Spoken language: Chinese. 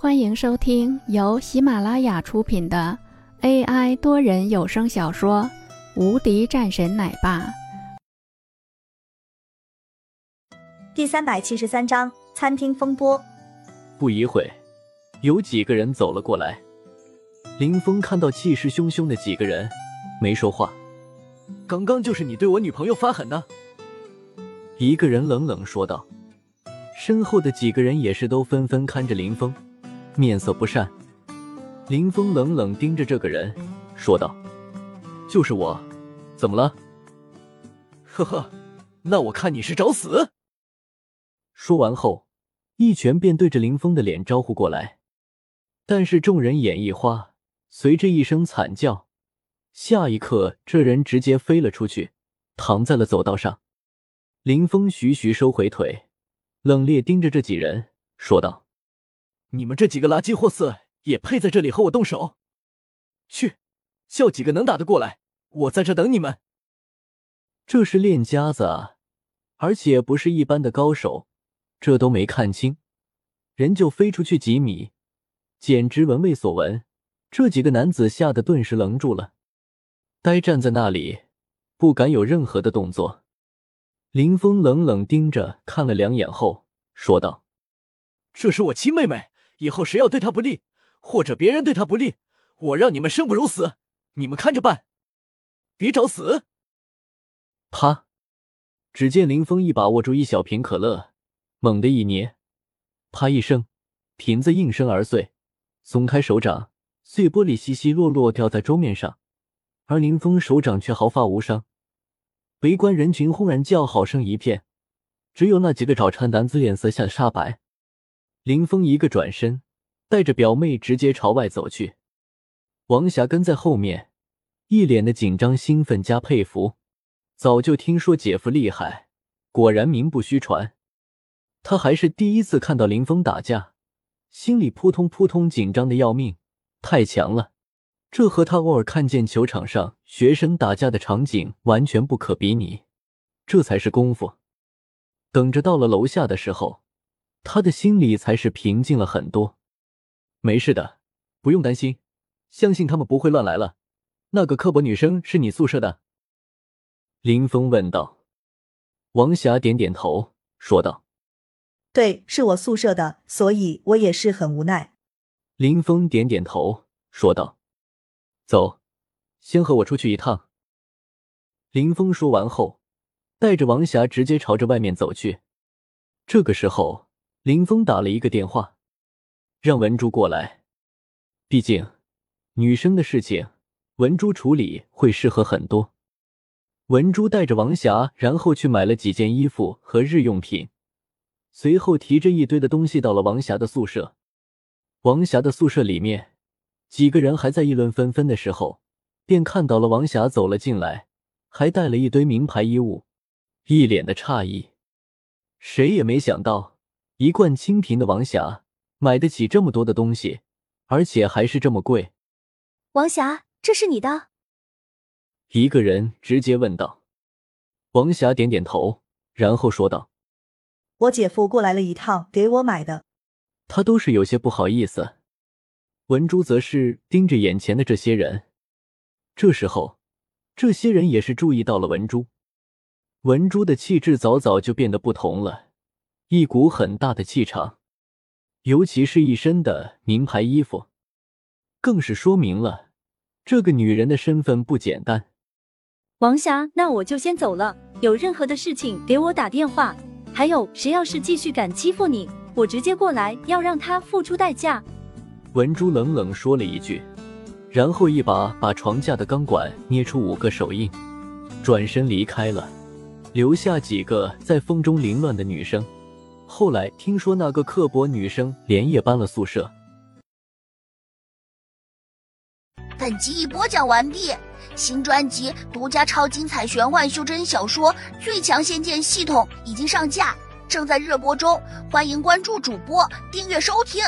欢迎收听由喜马拉雅出品的 AI 多人有声小说《无敌战神奶爸》第三百七十三章：餐厅风波。不一会，有几个人走了过来。林峰看到气势汹汹的几个人，没说话。刚刚就是你对我女朋友发狠的。一个人冷冷说道。身后的几个人也是都纷纷看着林峰。面色不善，林峰冷冷盯着这个人，说道：“就是我，怎么了？”“呵呵，那我看你是找死。”说完后，一拳便对着林峰的脸招呼过来。但是众人眼一花，随着一声惨叫，下一刻，这人直接飞了出去，躺在了走道上。林峰徐徐收回腿，冷冽盯着这几人，说道。你们这几个垃圾货色也配在这里和我动手？去，叫几个能打的过来，我在这等你们。这是练家子啊，而且不是一般的高手，这都没看清，人就飞出去几米，简直闻味所闻。这几个男子吓得顿时愣住了，呆站在那里，不敢有任何的动作。林峰冷冷盯着看了两眼后，说道：“这是我亲妹妹。”以后谁要对他不利，或者别人对他不利，我让你们生不如死，你们看着办，别找死！啪！只见林峰一把握住一小瓶可乐，猛地一捏，啪一声，瓶子应声而碎，松开手掌，碎玻璃稀稀落落掉在桌面上，而林峰手掌却毫发无伤。围观人群轰然叫好声一片，只有那几个找茬男子脸色吓得煞白。林峰一个转身，带着表妹直接朝外走去。王霞跟在后面，一脸的紧张、兴奋加佩服。早就听说姐夫厉害，果然名不虚传。他还是第一次看到林峰打架，心里扑通扑通紧张的要命，太强了！这和他偶尔看见球场上学生打架的场景完全不可比拟。这才是功夫。等着到了楼下的时候。他的心里才是平静了很多，没事的，不用担心，相信他们不会乱来了。那个刻薄女生是你宿舍的？林峰问道。王霞点点头，说道：“对，是我宿舍的，所以我也是很无奈。”林峰点点头，说道：“走，先和我出去一趟。”林峰说完后，带着王霞直接朝着外面走去。这个时候。林峰打了一个电话，让文珠过来。毕竟女生的事情，文珠处理会适合很多。文珠带着王霞，然后去买了几件衣服和日用品，随后提着一堆的东西到了王霞的宿舍。王霞的宿舍里面，几个人还在议论纷纷的时候，便看到了王霞走了进来，还带了一堆名牌衣物，一脸的诧异。谁也没想到。一贯清贫的王霞买得起这么多的东西，而且还是这么贵。王霞，这是你的？一个人直接问道。王霞点点头，然后说道：“我姐夫过来了一趟，给我买的。”他都是有些不好意思。文珠则是盯着眼前的这些人。这时候，这些人也是注意到了文珠。文珠的气质早早就变得不同了。一股很大的气场，尤其是一身的名牌衣服，更是说明了这个女人的身份不简单。王霞，那我就先走了。有任何的事情给我打电话。还有谁要是继续敢欺负你，我直接过来要让他付出代价。文珠冷冷说了一句，然后一把把床架的钢管捏出五个手印，转身离开了，留下几个在风中凌乱的女生。后来听说那个刻薄女生连夜搬了宿舍。本集已播讲完毕，新专辑独家超精彩玄幻修真小说《最强仙剑系统》已经上架，正在热播中，欢迎关注主播，订阅收听。